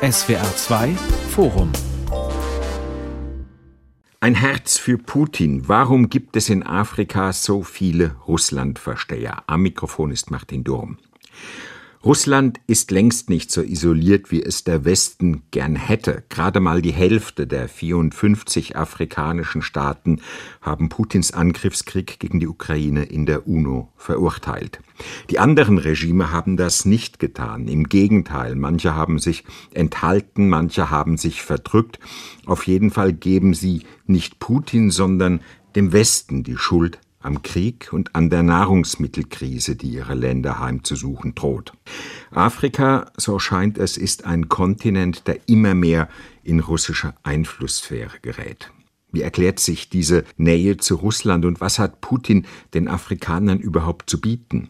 SWR 2 Forum ein Herz für Putin. Warum gibt es in Afrika so viele Russlandversteher? Am Mikrofon ist Martin Durm. Russland ist längst nicht so isoliert, wie es der Westen gern hätte. Gerade mal die Hälfte der 54 afrikanischen Staaten haben Putins Angriffskrieg gegen die Ukraine in der UNO verurteilt. Die anderen Regime haben das nicht getan. Im Gegenteil, manche haben sich enthalten, manche haben sich verdrückt. Auf jeden Fall geben sie nicht Putin, sondern dem Westen die Schuld am Krieg und an der Nahrungsmittelkrise, die ihre Länder heimzusuchen droht. Afrika, so scheint es, ist ein Kontinent, der immer mehr in russische Einflusssphäre gerät. Wie erklärt sich diese Nähe zu Russland und was hat Putin den Afrikanern überhaupt zu bieten?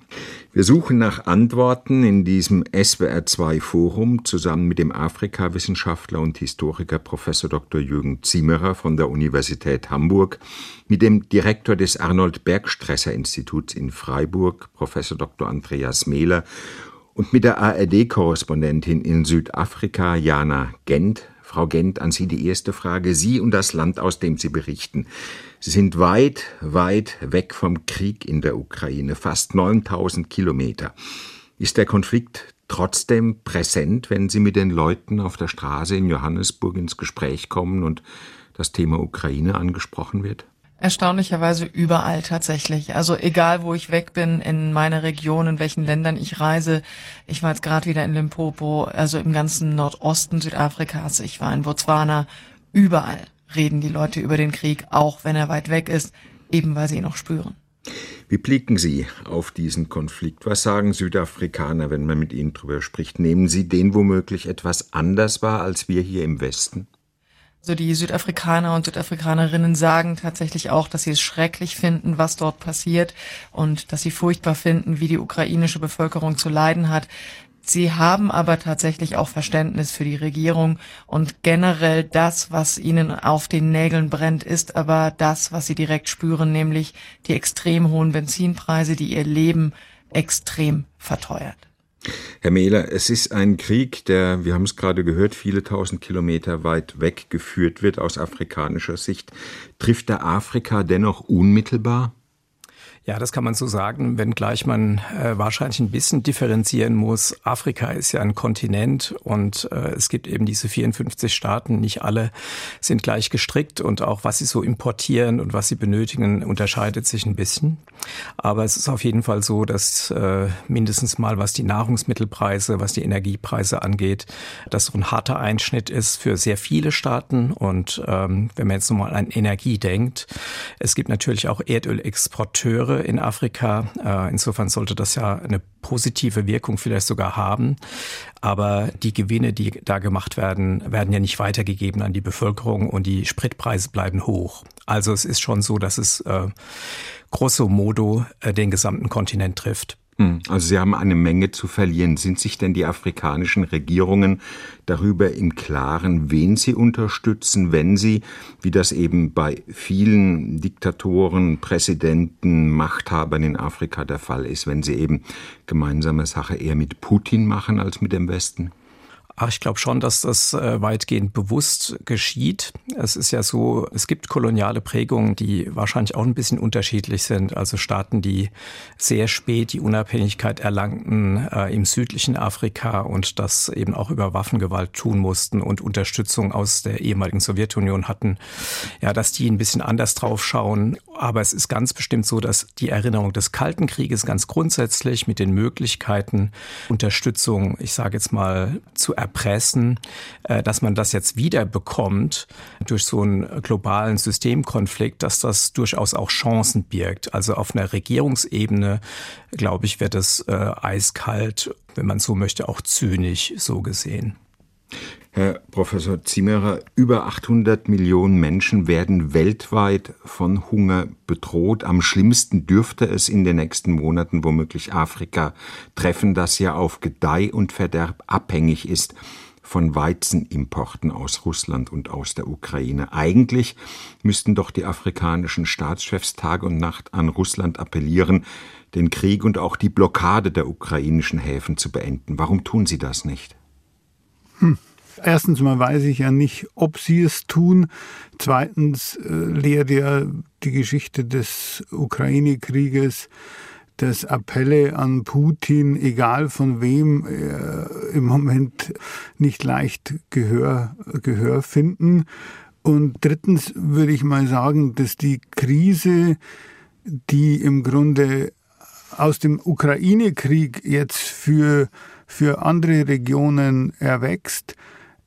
Wir suchen nach Antworten in diesem SWR2 Forum zusammen mit dem Afrikawissenschaftler und Historiker Professor Dr. Jürgen Zimmerer von der Universität Hamburg, mit dem Direktor des Arnold Bergstresser Instituts in Freiburg, Professor Dr. Andreas Mehler und mit der ARD-Korrespondentin in Südafrika, Jana Gent, Frau Gent, an Sie die erste Frage. Sie und das Land, aus dem Sie berichten. Sie sind weit, weit weg vom Krieg in der Ukraine, fast 9000 Kilometer. Ist der Konflikt trotzdem präsent, wenn Sie mit den Leuten auf der Straße in Johannesburg ins Gespräch kommen und das Thema Ukraine angesprochen wird? Erstaunlicherweise überall tatsächlich. Also egal, wo ich weg bin, in meiner Region, in welchen Ländern ich reise. Ich war jetzt gerade wieder in Limpopo, also im ganzen Nordosten Südafrikas. Ich war in Botswana. Überall reden die Leute über den Krieg, auch wenn er weit weg ist, eben weil sie ihn noch spüren. Wie blicken Sie auf diesen Konflikt? Was sagen Südafrikaner, wenn man mit ihnen darüber spricht? Nehmen Sie den womöglich etwas anders wahr als wir hier im Westen? So die Südafrikaner und Südafrikanerinnen sagen tatsächlich auch, dass sie es schrecklich finden, was dort passiert und dass sie furchtbar finden, wie die ukrainische Bevölkerung zu leiden hat. Sie haben aber tatsächlich auch Verständnis für die Regierung und generell das, was ihnen auf den Nägeln brennt, ist aber das, was sie direkt spüren, nämlich die extrem hohen Benzinpreise, die ihr Leben extrem verteuert. Herr Mehler, es ist ein Krieg, der, wir haben es gerade gehört, viele tausend Kilometer weit weg geführt wird aus afrikanischer Sicht. Trifft der Afrika dennoch unmittelbar? Ja, das kann man so sagen, wenngleich man äh, wahrscheinlich ein bisschen differenzieren muss. Afrika ist ja ein Kontinent und äh, es gibt eben diese 54 Staaten. Nicht alle sind gleich gestrickt und auch was sie so importieren und was sie benötigen, unterscheidet sich ein bisschen. Aber es ist auf jeden Fall so, dass äh, mindestens mal was die Nahrungsmittelpreise, was die Energiepreise angeht, dass so ein harter Einschnitt ist für sehr viele Staaten. Und ähm, wenn man jetzt nochmal an Energie denkt, es gibt natürlich auch Erdölexporteure, in Afrika. Äh, insofern sollte das ja eine positive Wirkung vielleicht sogar haben. Aber die Gewinne, die da gemacht werden, werden ja nicht weitergegeben an die Bevölkerung und die Spritpreise bleiben hoch. Also es ist schon so, dass es äh, grosso modo äh, den gesamten Kontinent trifft. Hm, also Sie haben eine Menge zu verlieren. Sind sich denn die afrikanischen Regierungen darüber im Klaren, wen sie unterstützen, wenn sie, wie das eben bei vielen Diktatoren, Präsidenten, Machthabern in Afrika der Fall ist, wenn sie eben gemeinsame Sache eher mit Putin machen als mit dem Westen? Ach, ich glaube schon, dass das äh, weitgehend bewusst geschieht. Es ist ja so, es gibt koloniale Prägungen, die wahrscheinlich auch ein bisschen unterschiedlich sind. Also Staaten, die sehr spät die Unabhängigkeit erlangten äh, im südlichen Afrika und das eben auch über Waffengewalt tun mussten und Unterstützung aus der ehemaligen Sowjetunion hatten. Ja, dass die ein bisschen anders drauf schauen. Aber es ist ganz bestimmt so, dass die Erinnerung des Kalten Krieges ganz grundsätzlich mit den Möglichkeiten Unterstützung, ich sage jetzt mal, zu erpressen, äh, dass man das jetzt wieder bekommt durch so einen globalen Systemkonflikt, dass das durchaus auch Chancen birgt. Also auf einer Regierungsebene, glaube ich, wird es äh, eiskalt, wenn man so möchte, auch zynisch so gesehen. Herr Professor Zimmerer, über 800 Millionen Menschen werden weltweit von Hunger bedroht. Am schlimmsten dürfte es in den nächsten Monaten womöglich Afrika treffen, das ja auf Gedeih und Verderb abhängig ist von Weizenimporten aus Russland und aus der Ukraine. Eigentlich müssten doch die afrikanischen Staatschefs Tag und Nacht an Russland appellieren, den Krieg und auch die Blockade der ukrainischen Häfen zu beenden. Warum tun sie das nicht? Hm. Erstens mal weiß ich ja nicht, ob sie es tun. Zweitens äh, lehrt ja die Geschichte des Ukraine-Krieges, dass Appelle an Putin, egal von wem, äh, im Moment nicht leicht Gehör, Gehör finden. Und drittens würde ich mal sagen, dass die Krise, die im Grunde aus dem Ukraine-Krieg jetzt für, für andere Regionen erwächst,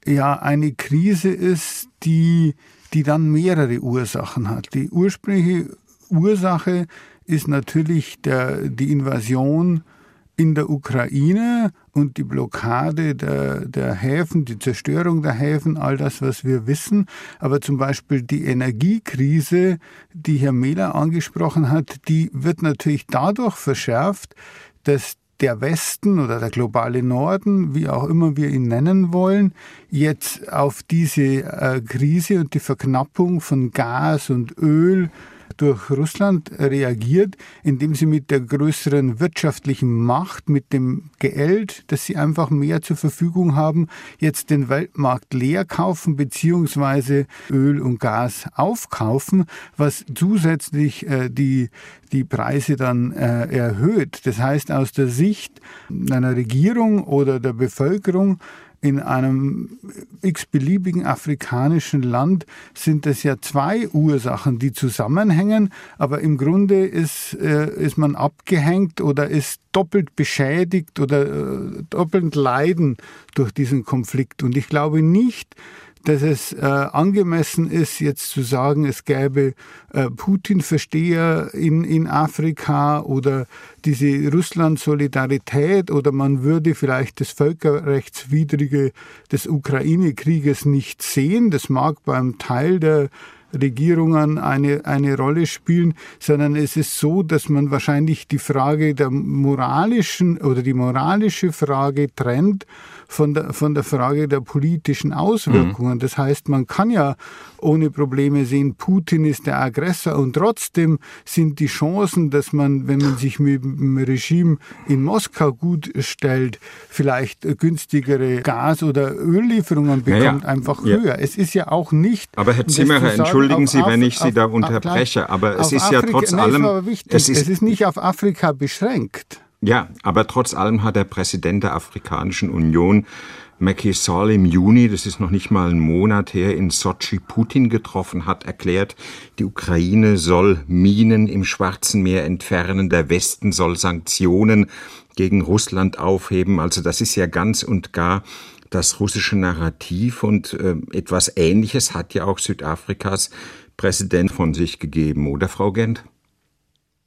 ja eine Krise ist, die, die dann mehrere Ursachen hat. Die ursprüngliche Ursache ist natürlich der, die Invasion in der Ukraine und die Blockade der, der Häfen, die Zerstörung der Häfen, all das, was wir wissen. Aber zum Beispiel die Energiekrise, die Herr Mehler angesprochen hat, die wird natürlich dadurch verschärft, dass der Westen oder der globale Norden, wie auch immer wir ihn nennen wollen, jetzt auf diese äh, Krise und die Verknappung von Gas und Öl durch Russland reagiert, indem sie mit der größeren wirtschaftlichen Macht, mit dem Geld, dass sie einfach mehr zur Verfügung haben, jetzt den Weltmarkt leer kaufen bzw. Öl und Gas aufkaufen, was zusätzlich äh, die, die Preise dann äh, erhöht. Das heißt, aus der Sicht einer Regierung oder der Bevölkerung in einem x-beliebigen afrikanischen Land sind es ja zwei Ursachen, die zusammenhängen, aber im Grunde ist, äh, ist man abgehängt oder ist doppelt beschädigt oder äh, doppelt leiden durch diesen Konflikt. Und ich glaube nicht, dass es äh, angemessen ist, jetzt zu sagen, es gäbe äh, Putin-Versteher in, in Afrika oder diese Russland-Solidarität oder man würde vielleicht das Völkerrechtswidrige des Ukraine-Krieges nicht sehen. Das mag beim Teil der Regierungen eine, eine Rolle spielen, sondern es ist so, dass man wahrscheinlich die Frage der moralischen oder die moralische Frage trennt von der, von der Frage der politischen Auswirkungen. Mhm. Das heißt, man kann ja ohne Probleme sehen, Putin ist der Aggressor und trotzdem sind die Chancen, dass man, wenn man sich mit dem Regime in Moskau gut stellt, vielleicht günstigere Gas- oder Öllieferungen bekommt, ja, einfach ja. höher. Es ist ja auch nicht. Aber Herr Zimmerer, entschuldigen Sie, wenn ich Sie da unterbreche, aber es ist Afrika, ja trotz allem. Es ist, es ist nicht auf Afrika beschränkt. Ja, aber trotz allem hat der Präsident der Afrikanischen Union Macky Sall im Juni, das ist noch nicht mal ein Monat her, in Sochi Putin getroffen hat, erklärt, die Ukraine soll Minen im Schwarzen Meer entfernen, der Westen soll Sanktionen gegen Russland aufheben. Also das ist ja ganz und gar das russische Narrativ und äh, etwas Ähnliches hat ja auch Südafrikas Präsident von sich gegeben, oder Frau Gent?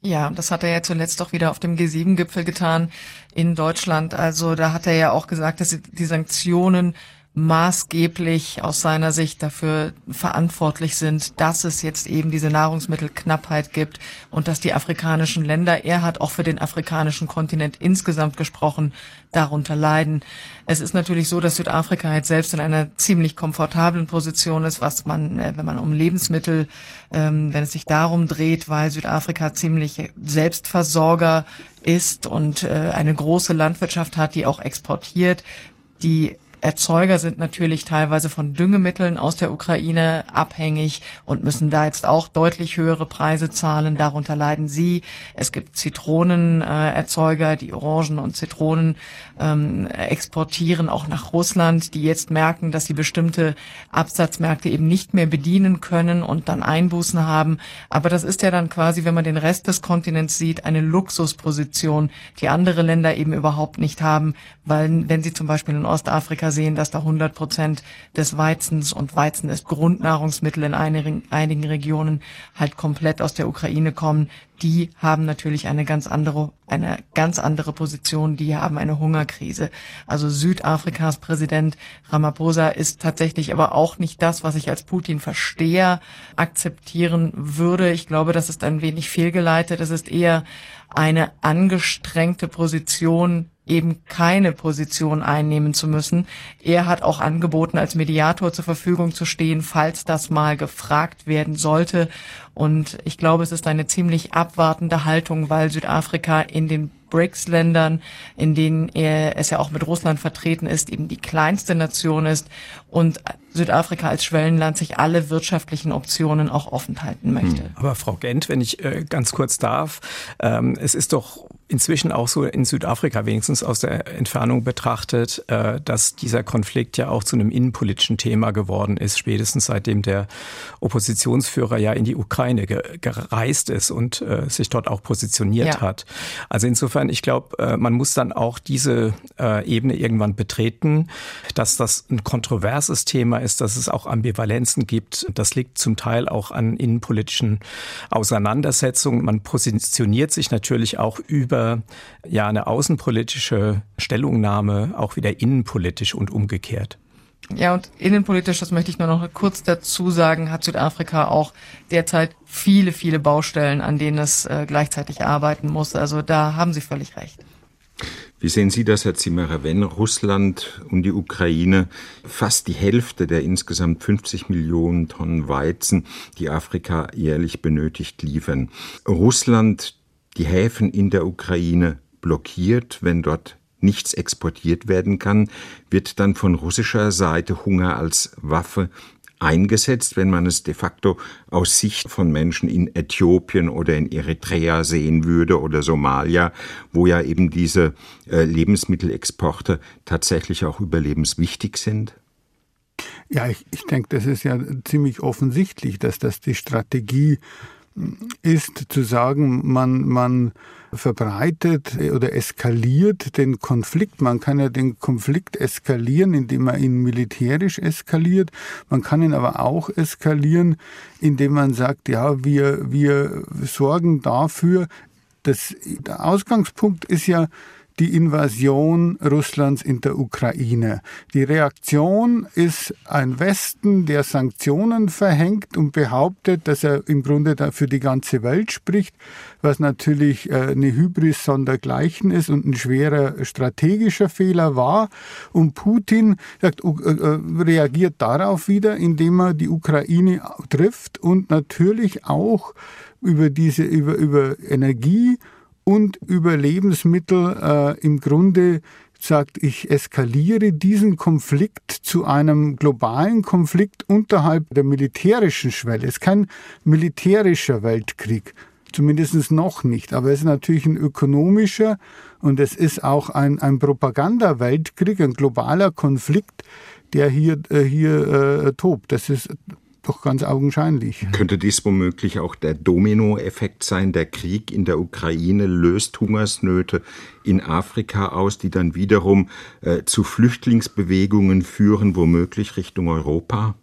Ja, das hat er ja zuletzt auch wieder auf dem G7-Gipfel getan in Deutschland. Also da hat er ja auch gesagt, dass die Sanktionen maßgeblich aus seiner Sicht dafür verantwortlich sind, dass es jetzt eben diese Nahrungsmittelknappheit gibt und dass die afrikanischen Länder, er hat auch für den afrikanischen Kontinent insgesamt gesprochen, darunter leiden. Es ist natürlich so, dass Südafrika jetzt selbst in einer ziemlich komfortablen Position ist, was man, äh, wenn man um Lebensmittel, ähm, wenn es sich darum dreht, weil Südafrika ziemlich Selbstversorger ist und äh, eine große Landwirtschaft hat, die auch exportiert. Die Erzeuger sind natürlich teilweise von Düngemitteln aus der Ukraine abhängig und müssen da jetzt auch deutlich höhere Preise zahlen. Darunter leiden sie. Es gibt Zitronenerzeuger, die Orangen und Zitronen ähm, exportieren auch nach Russland, die jetzt merken, dass sie bestimmte Absatzmärkte eben nicht mehr bedienen können und dann Einbußen haben. Aber das ist ja dann quasi, wenn man den Rest des Kontinents sieht, eine Luxusposition, die andere Länder eben überhaupt nicht haben, weil wenn sie zum Beispiel in Ostafrika sehen, dass da 100 Prozent des Weizens und Weizen ist Grundnahrungsmittel in einigen, einigen Regionen halt komplett aus der Ukraine kommen, die haben natürlich eine ganz andere, eine ganz andere Position, die haben eine Hungerkrise. Also Südafrikas Präsident Ramaphosa ist tatsächlich aber auch nicht das, was ich als Putin-Versteher akzeptieren würde. Ich glaube, das ist ein wenig fehlgeleitet. Es ist eher eine angestrengte Position eben keine Position einnehmen zu müssen. Er hat auch angeboten, als Mediator zur Verfügung zu stehen, falls das mal gefragt werden sollte. Und ich glaube, es ist eine ziemlich abwartende Haltung, weil Südafrika in den BRICS-Ländern, in denen er, es ja auch mit Russland vertreten ist, eben die kleinste Nation ist und Südafrika als Schwellenland sich alle wirtschaftlichen Optionen auch offen halten möchte. Aber Frau Gent, wenn ich ganz kurz darf, ähm, es ist doch inzwischen auch so in Südafrika wenigstens aus der Entfernung betrachtet, dass dieser Konflikt ja auch zu einem innenpolitischen Thema geworden ist, spätestens seitdem der Oppositionsführer ja in die Ukraine gereist ist und sich dort auch positioniert ja. hat. Also insofern, ich glaube, äh, man muss dann auch diese Ebene irgendwann betreten, dass das ein kontroverses Thema ist, dass es auch Ambivalenzen gibt. Das liegt zum Teil auch an innenpolitischen Auseinandersetzungen. Man positioniert sich natürlich auch über über ja eine außenpolitische Stellungnahme auch wieder innenpolitisch und umgekehrt. Ja, und innenpolitisch, das möchte ich nur noch kurz dazu sagen, hat Südafrika auch derzeit viele, viele Baustellen, an denen es äh, gleichzeitig arbeiten muss. Also da haben Sie völlig recht. Wie sehen Sie das, Herr Zimmerer, wenn Russland und die Ukraine fast die Hälfte der insgesamt 50 Millionen Tonnen Weizen, die Afrika jährlich benötigt, liefern? Russland die Häfen in der Ukraine blockiert, wenn dort nichts exportiert werden kann, wird dann von russischer Seite Hunger als Waffe eingesetzt, wenn man es de facto aus Sicht von Menschen in Äthiopien oder in Eritrea sehen würde oder Somalia, wo ja eben diese äh, Lebensmittelexporte tatsächlich auch überlebenswichtig sind? Ja, ich, ich denke, das ist ja ziemlich offensichtlich, dass das die Strategie ist zu sagen, man, man verbreitet oder eskaliert den Konflikt. Man kann ja den Konflikt eskalieren, indem man ihn militärisch eskaliert. Man kann ihn aber auch eskalieren, indem man sagt, ja, wir, wir sorgen dafür, dass der Ausgangspunkt ist ja, die Invasion Russlands in der Ukraine. Die Reaktion ist ein Westen, der Sanktionen verhängt und behauptet, dass er im Grunde für die ganze Welt spricht, was natürlich äh, eine Hybris sondergleichen ist und ein schwerer strategischer Fehler war. Und Putin sagt, äh, äh, reagiert darauf wieder, indem er die Ukraine trifft und natürlich auch über diese über über Energie und über Lebensmittel äh, im Grunde sagt, ich eskaliere diesen Konflikt zu einem globalen Konflikt unterhalb der militärischen Schwelle. Es ist kein militärischer Weltkrieg, zumindest noch nicht, aber es ist natürlich ein ökonomischer und es ist auch ein, ein Propaganda-Weltkrieg, ein globaler Konflikt, der hier, äh, hier äh, tobt. Das ist doch ganz augenscheinlich. Könnte dies womöglich auch der Dominoeffekt sein? Der Krieg in der Ukraine löst Hungersnöte in Afrika aus, die dann wiederum äh, zu Flüchtlingsbewegungen führen, womöglich Richtung Europa?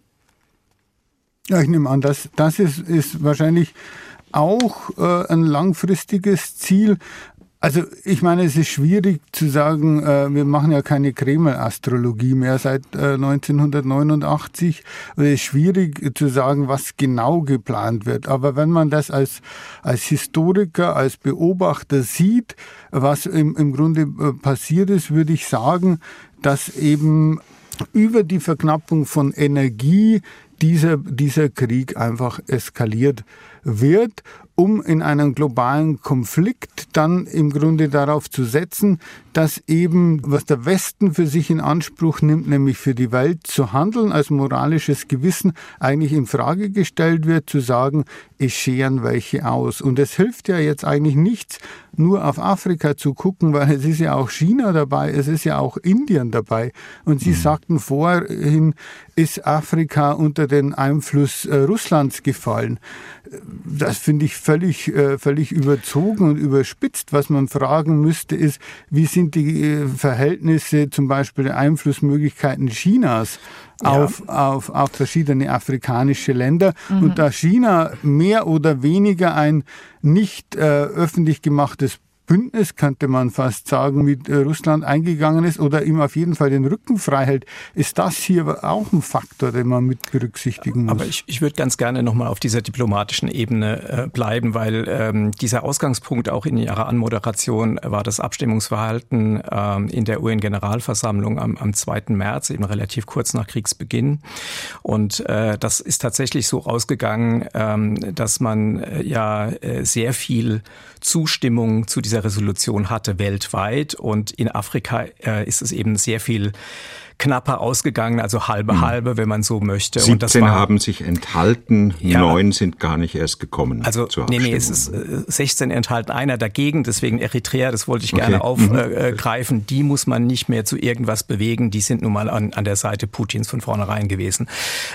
Ja, ich nehme an, das, das ist, ist wahrscheinlich auch äh, ein langfristiges Ziel. Also ich meine, es ist schwierig zu sagen, äh, wir machen ja keine Kreml-Astrologie mehr seit äh, 1989. Es ist schwierig zu sagen, was genau geplant wird. Aber wenn man das als, als Historiker, als Beobachter sieht, was im, im Grunde äh, passiert ist, würde ich sagen, dass eben über die Verknappung von Energie dieser, dieser Krieg einfach eskaliert wird um in einem globalen Konflikt dann im Grunde darauf zu setzen, dass eben, was der Westen für sich in Anspruch nimmt, nämlich für die Welt zu handeln, als moralisches Gewissen eigentlich in Frage gestellt wird, zu sagen, es scheren welche aus. Und es hilft ja jetzt eigentlich nichts, nur auf Afrika zu gucken, weil es ist ja auch China dabei, es ist ja auch Indien dabei. Und Sie mhm. sagten vorhin, ist Afrika unter den Einfluss äh, Russlands gefallen. Das finde ich völlig, äh, völlig überzogen und überspitzt. Was man fragen müsste, ist, wie sind die äh, Verhältnisse, zum Beispiel der Einflussmöglichkeiten Chinas auf, ja. auf, auf verschiedene afrikanische Länder. Mhm. Und da China mehr oder weniger ein nicht äh, öffentlich gemachtes Bündnis, könnte man fast sagen, mit äh, Russland eingegangen ist oder ihm auf jeden Fall den Rücken frei hält. Ist das hier auch ein Faktor, den man mit berücksichtigen muss? Aber ich, ich würde ganz gerne nochmal auf dieser diplomatischen Ebene äh, bleiben, weil ähm, dieser Ausgangspunkt auch in Ihrer Anmoderation war das Abstimmungsverhalten ähm, in der UN-Generalversammlung am, am 2. März, eben relativ kurz nach Kriegsbeginn. Und äh, das ist tatsächlich so ausgegangen, ähm, dass man äh, ja äh, sehr viel Zustimmung zu dieser Resolution hatte weltweit. Und in Afrika äh, ist es eben sehr viel knapper ausgegangen, also halbe hm. halbe, wenn man so möchte. 17 und das war, haben sich enthalten, ja, neun sind gar nicht erst gekommen. Also nee, nee, es ist äh, 16 enthalten, einer dagegen, deswegen Eritrea, das wollte ich gerne okay. aufgreifen, mhm. äh, die muss man nicht mehr zu irgendwas bewegen, die sind nun mal an, an der Seite Putins von vornherein gewesen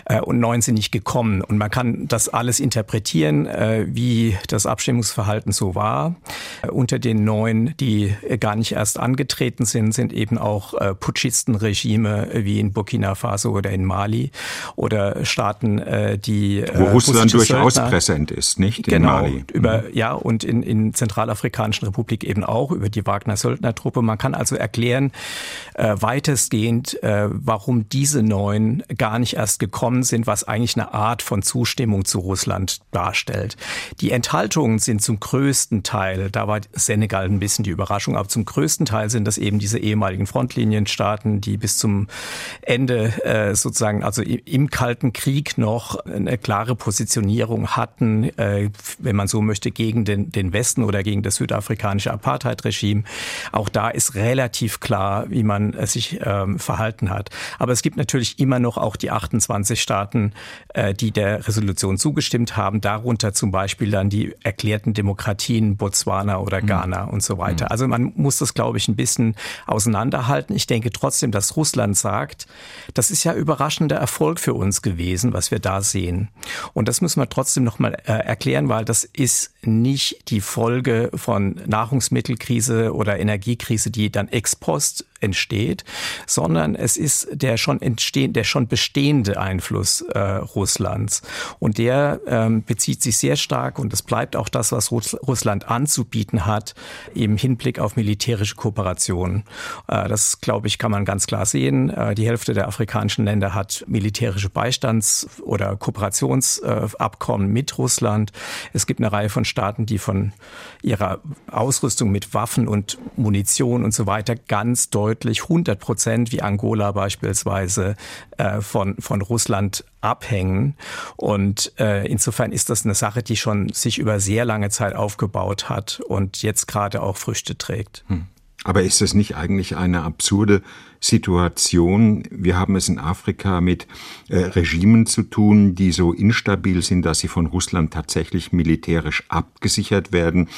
äh, und neun sind nicht gekommen. Und man kann das alles interpretieren, äh, wie das Abstimmungsverhalten so war. Äh, unter den neun, die gar nicht erst angetreten sind, sind eben auch äh, Putschistenregime Regime wie in Burkina Faso oder in Mali oder Staaten, äh, die wo äh, Russland durchaus Söldner, präsent ist, nicht in genau, Mali. Über mhm. ja und in in Zentralafrikanischen Republik eben auch über die Wagner Söldnertruppe. Man kann also erklären äh, weitestgehend, warum diese neun gar nicht erst gekommen sind, was eigentlich eine Art von Zustimmung zu Russland darstellt. Die Enthaltungen sind zum größten Teil, da war Senegal ein bisschen die Überraschung, aber zum größten Teil sind das eben diese ehemaligen Frontlinienstaaten, die bis zum Ende äh, sozusagen, also im Kalten Krieg noch eine klare Positionierung hatten, äh, wenn man so möchte, gegen den, den Westen oder gegen das südafrikanische Apartheid-Regime. Auch da ist relativ klar, wie man äh, sich ähm, verhalten hat. Aber es gibt natürlich immer noch auch die 28 Staaten, äh, die der Resolution zugestimmt haben, darunter zum Beispiel dann die erklärten Demokratien Botswana oder mhm. Ghana mhm. und so weiter. Mhm. Also man muss das, glaube ich, ein bisschen auseinanderhalten. Ich denke trotzdem, dass Russland Russland sagt, das ist ja überraschender Erfolg für uns gewesen, was wir da sehen. Und das müssen wir trotzdem nochmal äh, erklären, weil das ist nicht die Folge von Nahrungsmittelkrise oder Energiekrise, die dann ex post entsteht, sondern es ist der schon entstehende, der schon bestehende Einfluss äh, Russlands. Und der ähm, bezieht sich sehr stark, und es bleibt auch das, was Russ Russland anzubieten hat, im Hinblick auf militärische Kooperation. Äh, das, glaube ich, kann man ganz klar sehen. Äh, die Hälfte der afrikanischen Länder hat militärische Beistands- oder Kooperationsabkommen mit Russland. Es gibt eine Reihe von Staaten, die von ihrer Ausrüstung mit Waffen und Munition und so weiter ganz deutlich deutlich 100 Prozent wie Angola beispielsweise äh, von, von Russland abhängen. Und äh, insofern ist das eine Sache, die schon sich über sehr lange Zeit aufgebaut hat und jetzt gerade auch Früchte trägt. Hm. Aber ist das nicht eigentlich eine absurde Situation? Wir haben es in Afrika mit äh, Regimen zu tun, die so instabil sind, dass sie von Russland tatsächlich militärisch abgesichert werden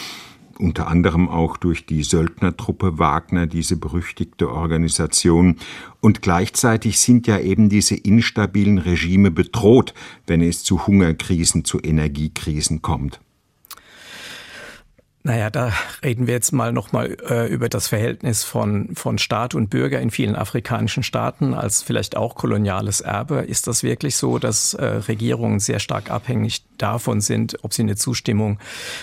unter anderem auch durch die Söldnertruppe Wagner, diese berüchtigte Organisation. Und gleichzeitig sind ja eben diese instabilen Regime bedroht, wenn es zu Hungerkrisen, zu Energiekrisen kommt. Naja, da reden wir jetzt mal nochmal äh, über das Verhältnis von, von Staat und Bürger in vielen afrikanischen Staaten als vielleicht auch koloniales Erbe. Ist das wirklich so, dass äh, Regierungen sehr stark abhängig davon sind, ob sie eine Zustimmung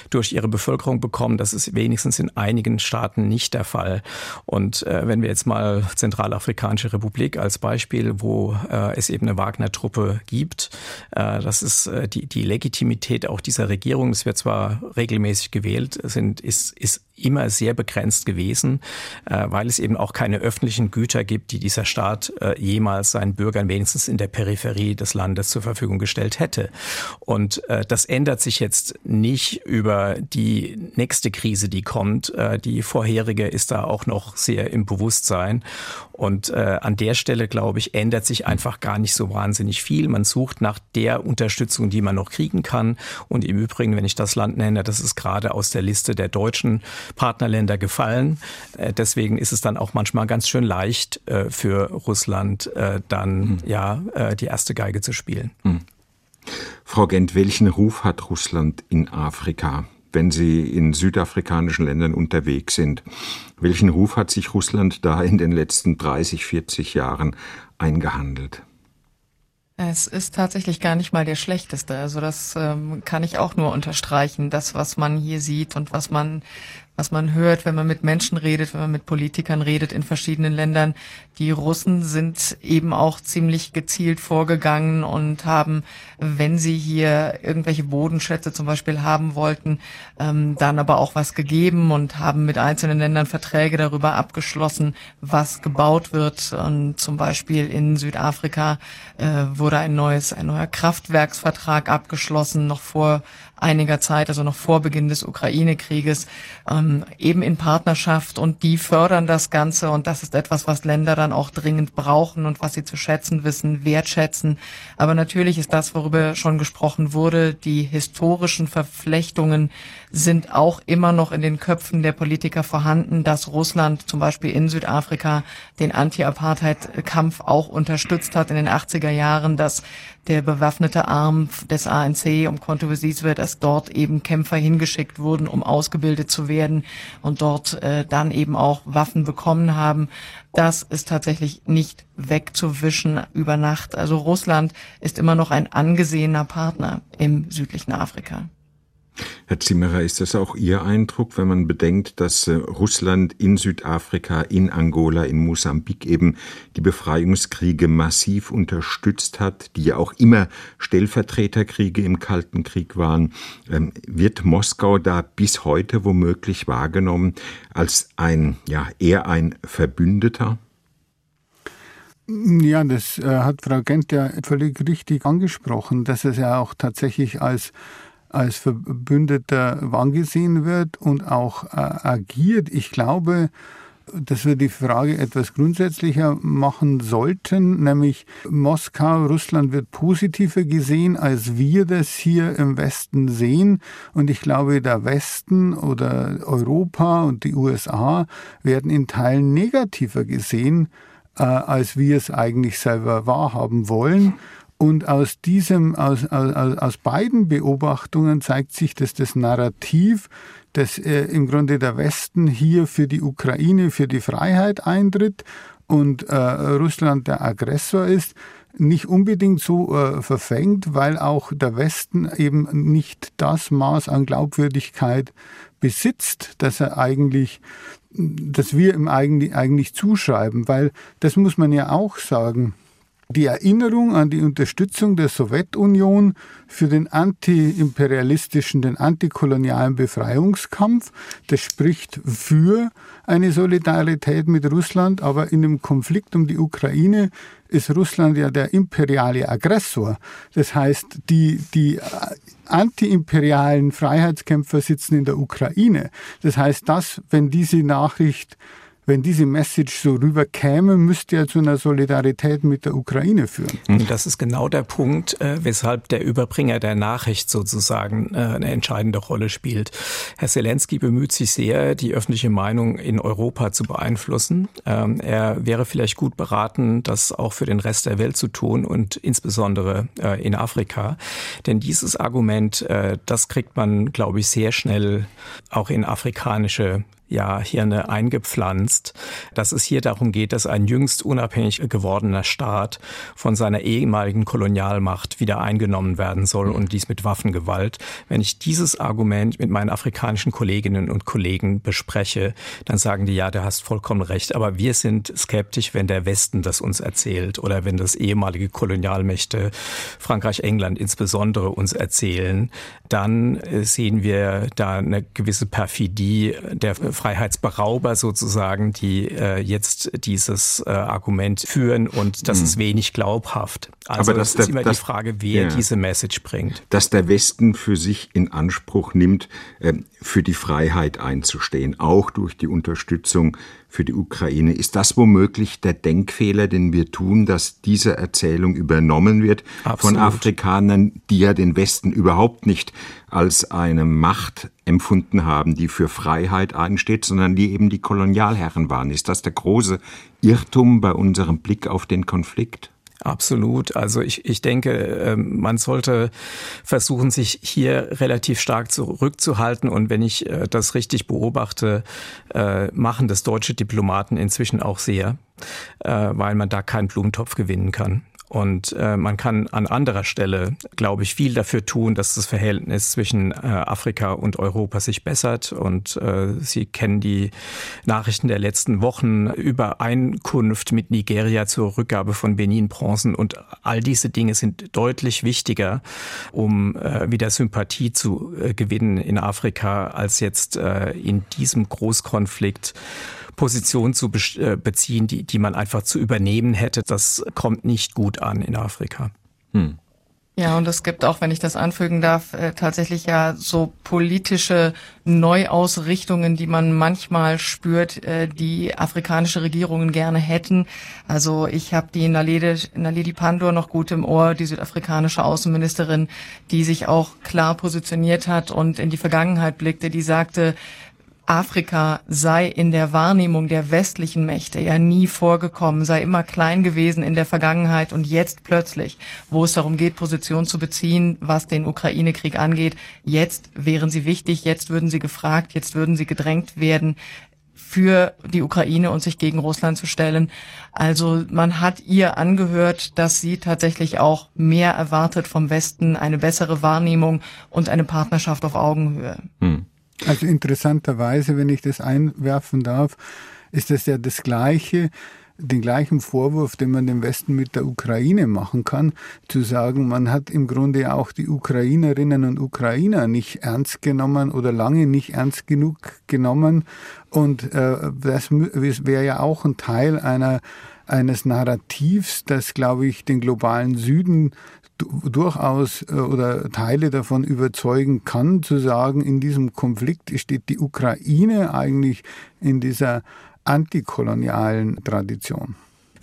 durch ihre Bevölkerung bekommen? Das ist wenigstens in einigen Staaten nicht der Fall. Und äh, wenn wir jetzt mal Zentralafrikanische Republik als Beispiel, wo äh, es eben eine Wagner-Truppe gibt, äh, das ist äh, die, die Legitimität auch dieser Regierung. Es wird zwar regelmäßig gewählt, sind, ist, ist immer sehr begrenzt gewesen, äh, weil es eben auch keine öffentlichen Güter gibt, die dieser Staat äh, jemals seinen Bürgern wenigstens in der Peripherie des Landes zur Verfügung gestellt hätte. Und äh, das ändert sich jetzt nicht über die nächste Krise, die kommt. Die vorherige ist da auch noch sehr im Bewusstsein. Und an der Stelle, glaube ich, ändert sich einfach gar nicht so wahnsinnig viel. Man sucht nach der Unterstützung, die man noch kriegen kann. Und im Übrigen, wenn ich das Land nenne, das ist gerade aus der Liste der deutschen Partnerländer gefallen. Äh, deswegen ist es dann auch manchmal ganz schön leicht äh, für Russland äh, dann mhm. ja die erste Geige zu spielen. Mhm. Frau Gent, welchen Ruf hat Russland in Afrika, wenn Sie in südafrikanischen Ländern unterwegs sind? Welchen Ruf hat sich Russland da in den letzten 30, 40 Jahren eingehandelt? Es ist tatsächlich gar nicht mal der schlechteste. Also das ähm, kann ich auch nur unterstreichen. Das, was man hier sieht und was man was man hört, wenn man mit Menschen redet, wenn man mit Politikern redet in verschiedenen Ländern. Die Russen sind eben auch ziemlich gezielt vorgegangen und haben, wenn sie hier irgendwelche Bodenschätze zum Beispiel haben wollten, ähm, dann aber auch was gegeben und haben mit einzelnen Ländern Verträge darüber abgeschlossen, was gebaut wird. Und zum Beispiel in Südafrika äh, wurde ein neues, ein neuer Kraftwerksvertrag abgeschlossen, noch vor einiger Zeit, also noch vor Beginn des Ukraine-Krieges, ähm, eben in Partnerschaft und die fördern das Ganze und das ist etwas, was Länder dann auch dringend brauchen und was sie zu schätzen wissen, wertschätzen. Aber natürlich ist das, worüber schon gesprochen wurde, die historischen Verflechtungen sind auch immer noch in den Köpfen der Politiker vorhanden, dass Russland zum Beispiel in Südafrika den Anti-Apartheid-Kampf auch unterstützt hat in den 80er Jahren, dass der bewaffnete Arm des ANC um Kontovisis wird, dass dort eben Kämpfer hingeschickt wurden, um ausgebildet zu werden und dort äh, dann eben auch Waffen bekommen haben. Das ist tatsächlich nicht wegzuwischen über Nacht. Also Russland ist immer noch ein angesehener Partner im südlichen Afrika. Herr Zimmerer, ist das auch Ihr Eindruck, wenn man bedenkt, dass äh, Russland in Südafrika, in Angola, in Mosambik eben die Befreiungskriege massiv unterstützt hat, die ja auch immer Stellvertreterkriege im Kalten Krieg waren? Ähm, wird Moskau da bis heute womöglich wahrgenommen als ein, ja, eher ein Verbündeter? Ja, das äh, hat Frau Gent ja völlig richtig angesprochen, dass es ja auch tatsächlich als als Verbündeter angesehen wird und auch äh, agiert. Ich glaube, dass wir die Frage etwas grundsätzlicher machen sollten, nämlich Moskau, Russland wird positiver gesehen, als wir das hier im Westen sehen. Und ich glaube, der Westen oder Europa und die USA werden in Teilen negativer gesehen, äh, als wir es eigentlich selber wahrhaben wollen. Und aus diesem, aus, aus, aus beiden Beobachtungen zeigt sich, dass das Narrativ, dass äh, im Grunde der Westen hier für die Ukraine, für die Freiheit eintritt und äh, Russland der Aggressor ist, nicht unbedingt so äh, verfängt, weil auch der Westen eben nicht das Maß an Glaubwürdigkeit besitzt, dass er eigentlich, dass wir ihm eigentlich, eigentlich zuschreiben, weil das muss man ja auch sagen die Erinnerung an die Unterstützung der Sowjetunion für den antiimperialistischen, den antikolonialen Befreiungskampf, das spricht für eine Solidarität mit Russland, aber in dem Konflikt um die Ukraine ist Russland ja der imperiale Aggressor. Das heißt, die, die antiimperialen Freiheitskämpfer sitzen in der Ukraine. Das heißt, dass, wenn diese Nachricht wenn diese Message so rüberkäme, müsste ja zu einer Solidarität mit der Ukraine führen. Und das ist genau der Punkt, äh, weshalb der Überbringer der Nachricht sozusagen äh, eine entscheidende Rolle spielt. Herr Zelensky bemüht sich sehr, die öffentliche Meinung in Europa zu beeinflussen. Ähm, er wäre vielleicht gut beraten, das auch für den Rest der Welt zu tun und insbesondere äh, in Afrika. Denn dieses Argument, das kriegt man, glaube ich, sehr schnell auch in afrikanische ja Hirne eingepflanzt, dass es hier darum geht, dass ein jüngst unabhängig gewordener Staat von seiner ehemaligen Kolonialmacht wieder eingenommen werden soll und dies mit Waffengewalt. Wenn ich dieses Argument mit meinen afrikanischen Kolleginnen und Kollegen bespreche, dann sagen die, ja, du hast vollkommen recht, aber wir sind skeptisch, wenn der Westen das uns erzählt oder wenn das ehemalige Kolonialmächte, Frankreich, England insbesondere uns erzählen, dann sehen wir da eine gewisse Perfidie der Freiheitsberauber sozusagen, die äh, jetzt dieses äh, Argument führen und das mhm. ist wenig glaubhaft. Also Aber das ist der, immer das, die Frage, wer ja, diese Message bringt. Dass der Westen für sich in Anspruch nimmt, äh, für die Freiheit einzustehen, auch durch die Unterstützung für die Ukraine. Ist das womöglich der Denkfehler, den wir tun, dass diese Erzählung übernommen wird Absolut. von Afrikanern, die ja den Westen überhaupt nicht als eine Macht empfunden haben, die für Freiheit einsteht, sondern die eben die Kolonialherren waren? Ist das der große Irrtum bei unserem Blick auf den Konflikt? Absolut. Also ich, ich denke, ähm, man sollte versuchen, sich hier relativ stark zurückzuhalten. Und wenn ich äh, das richtig beobachte, äh, machen das deutsche Diplomaten inzwischen auch sehr, äh, weil man da keinen Blumentopf gewinnen kann. Und äh, man kann an anderer Stelle, glaube ich, viel dafür tun, dass das Verhältnis zwischen äh, Afrika und Europa sich bessert. Und äh, Sie kennen die Nachrichten der letzten Wochen, Übereinkunft mit Nigeria zur Rückgabe von Benin-Bronzen. Und all diese Dinge sind deutlich wichtiger, um äh, wieder Sympathie zu äh, gewinnen in Afrika, als jetzt äh, in diesem Großkonflikt Position zu äh, beziehen, die, die man einfach zu übernehmen hätte. Das kommt nicht gut an in Afrika. Hm. Ja, und es gibt auch, wenn ich das anfügen darf, äh, tatsächlich ja so politische Neuausrichtungen, die man manchmal spürt, äh, die afrikanische Regierungen gerne hätten. Also ich habe die Naledi, Naledi Pandor noch gut im Ohr, die südafrikanische Außenministerin, die sich auch klar positioniert hat und in die Vergangenheit blickte, die sagte, Afrika sei in der Wahrnehmung der westlichen Mächte ja nie vorgekommen, sei immer klein gewesen in der Vergangenheit und jetzt plötzlich, wo es darum geht, Position zu beziehen, was den Ukraine-Krieg angeht, jetzt wären sie wichtig, jetzt würden sie gefragt, jetzt würden sie gedrängt werden, für die Ukraine und sich gegen Russland zu stellen. Also man hat ihr angehört, dass sie tatsächlich auch mehr erwartet vom Westen, eine bessere Wahrnehmung und eine Partnerschaft auf Augenhöhe. Hm. Also interessanterweise, wenn ich das einwerfen darf, ist das ja das Gleiche, den gleichen Vorwurf, den man dem Westen mit der Ukraine machen kann, zu sagen, man hat im Grunde auch die Ukrainerinnen und Ukrainer nicht ernst genommen oder lange nicht ernst genug genommen. Und äh, das wäre ja auch ein Teil einer eines Narrativs, das, glaube ich, den globalen Süden durchaus äh, oder Teile davon überzeugen kann, zu sagen, in diesem Konflikt steht die Ukraine eigentlich in dieser antikolonialen Tradition.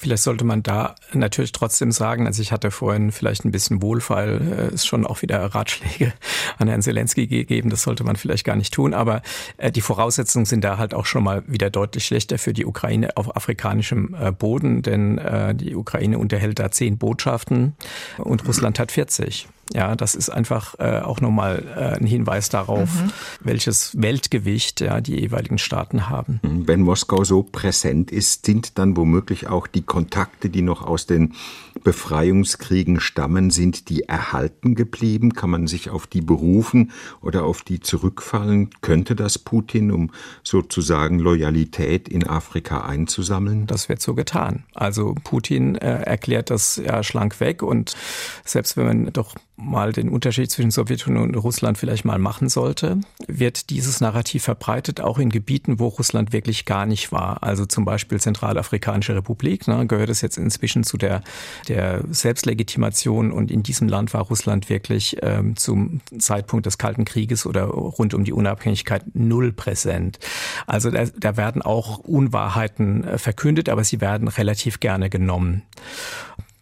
Vielleicht sollte man da natürlich trotzdem sagen, also ich hatte vorhin vielleicht ein bisschen Wohlfall, äh, ist schon auch wieder Ratschläge an Herrn Zelensky gegeben, das sollte man vielleicht gar nicht tun, aber äh, die Voraussetzungen sind da halt auch schon mal wieder deutlich schlechter für die Ukraine auf afrikanischem äh, Boden, denn die Ukraine unterhält da zehn Botschaften und Russland hat 40. Ja, das ist einfach äh, auch nochmal äh, ein Hinweis darauf, mhm. welches Weltgewicht ja, die jeweiligen Staaten haben. Mhm. Wenn Moskau so präsent ist, sind dann womöglich auch die Kontakte, die noch aus den Befreiungskriegen stammen, sind die erhalten geblieben? Kann man sich auf die berufen oder auf die zurückfallen? Könnte das Putin, um sozusagen Loyalität in Afrika einzusammeln? Das wird so getan. Also Putin äh, erklärt das ja schlank weg und selbst wenn man doch mal den Unterschied zwischen Sowjetunion und Russland vielleicht mal machen sollte, wird dieses Narrativ verbreitet, auch in Gebieten, wo Russland wirklich gar nicht war. Also zum Beispiel Zentralafrikanische Republik, ne, gehört es jetzt inzwischen zu der, der Selbstlegitimation und in diesem Land war Russland wirklich ähm, zum Zeitpunkt des Kalten Krieges oder rund um die Unabhängigkeit null präsent. Also da, da werden auch Unwahrheiten äh, verkündet, aber sie werden relativ gerne genommen.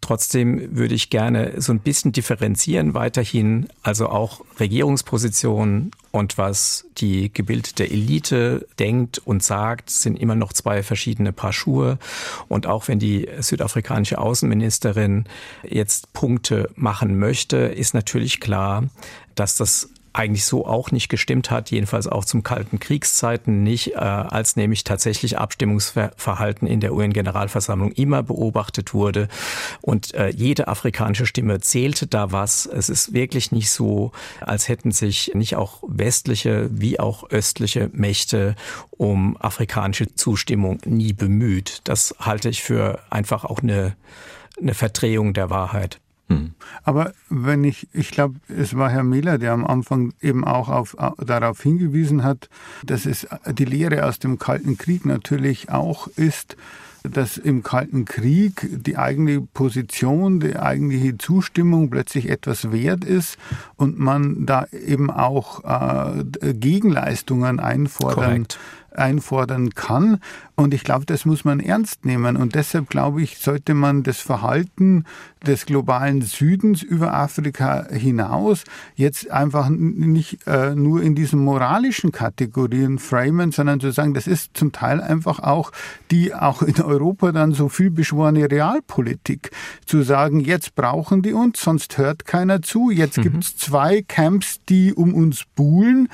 Trotzdem würde ich gerne so ein bisschen differenzieren weiterhin, also auch Regierungspositionen und was die gebildete Elite denkt und sagt, sind immer noch zwei verschiedene Paar Schuhe. Und auch wenn die südafrikanische Außenministerin jetzt Punkte machen möchte, ist natürlich klar, dass das eigentlich so auch nicht gestimmt hat, jedenfalls auch zum Kalten Kriegszeiten nicht, äh, als nämlich tatsächlich Abstimmungsverhalten in der UN-Generalversammlung immer beobachtet wurde und äh, jede afrikanische Stimme zählte da was. Es ist wirklich nicht so, als hätten sich nicht auch westliche wie auch östliche Mächte um afrikanische Zustimmung nie bemüht. Das halte ich für einfach auch eine, eine Verdrehung der Wahrheit. Hm. Aber wenn ich, ich glaube, es war Herr Miller, der am Anfang eben auch auf, darauf hingewiesen hat, dass es die Lehre aus dem Kalten Krieg natürlich auch ist, dass im Kalten Krieg die eigene Position, die eigentliche Zustimmung plötzlich etwas wert ist und man da eben auch äh, Gegenleistungen einfordern Korrekt einfordern kann. Und ich glaube, das muss man ernst nehmen. Und deshalb glaube ich, sollte man das Verhalten des globalen Südens über Afrika hinaus jetzt einfach nicht äh, nur in diesen moralischen Kategorien framen, sondern zu sagen, das ist zum Teil einfach auch die auch in Europa dann so viel beschworene Realpolitik. Zu sagen, jetzt brauchen die uns, sonst hört keiner zu. Jetzt mhm. gibt es zwei Camps, die um uns buhlen.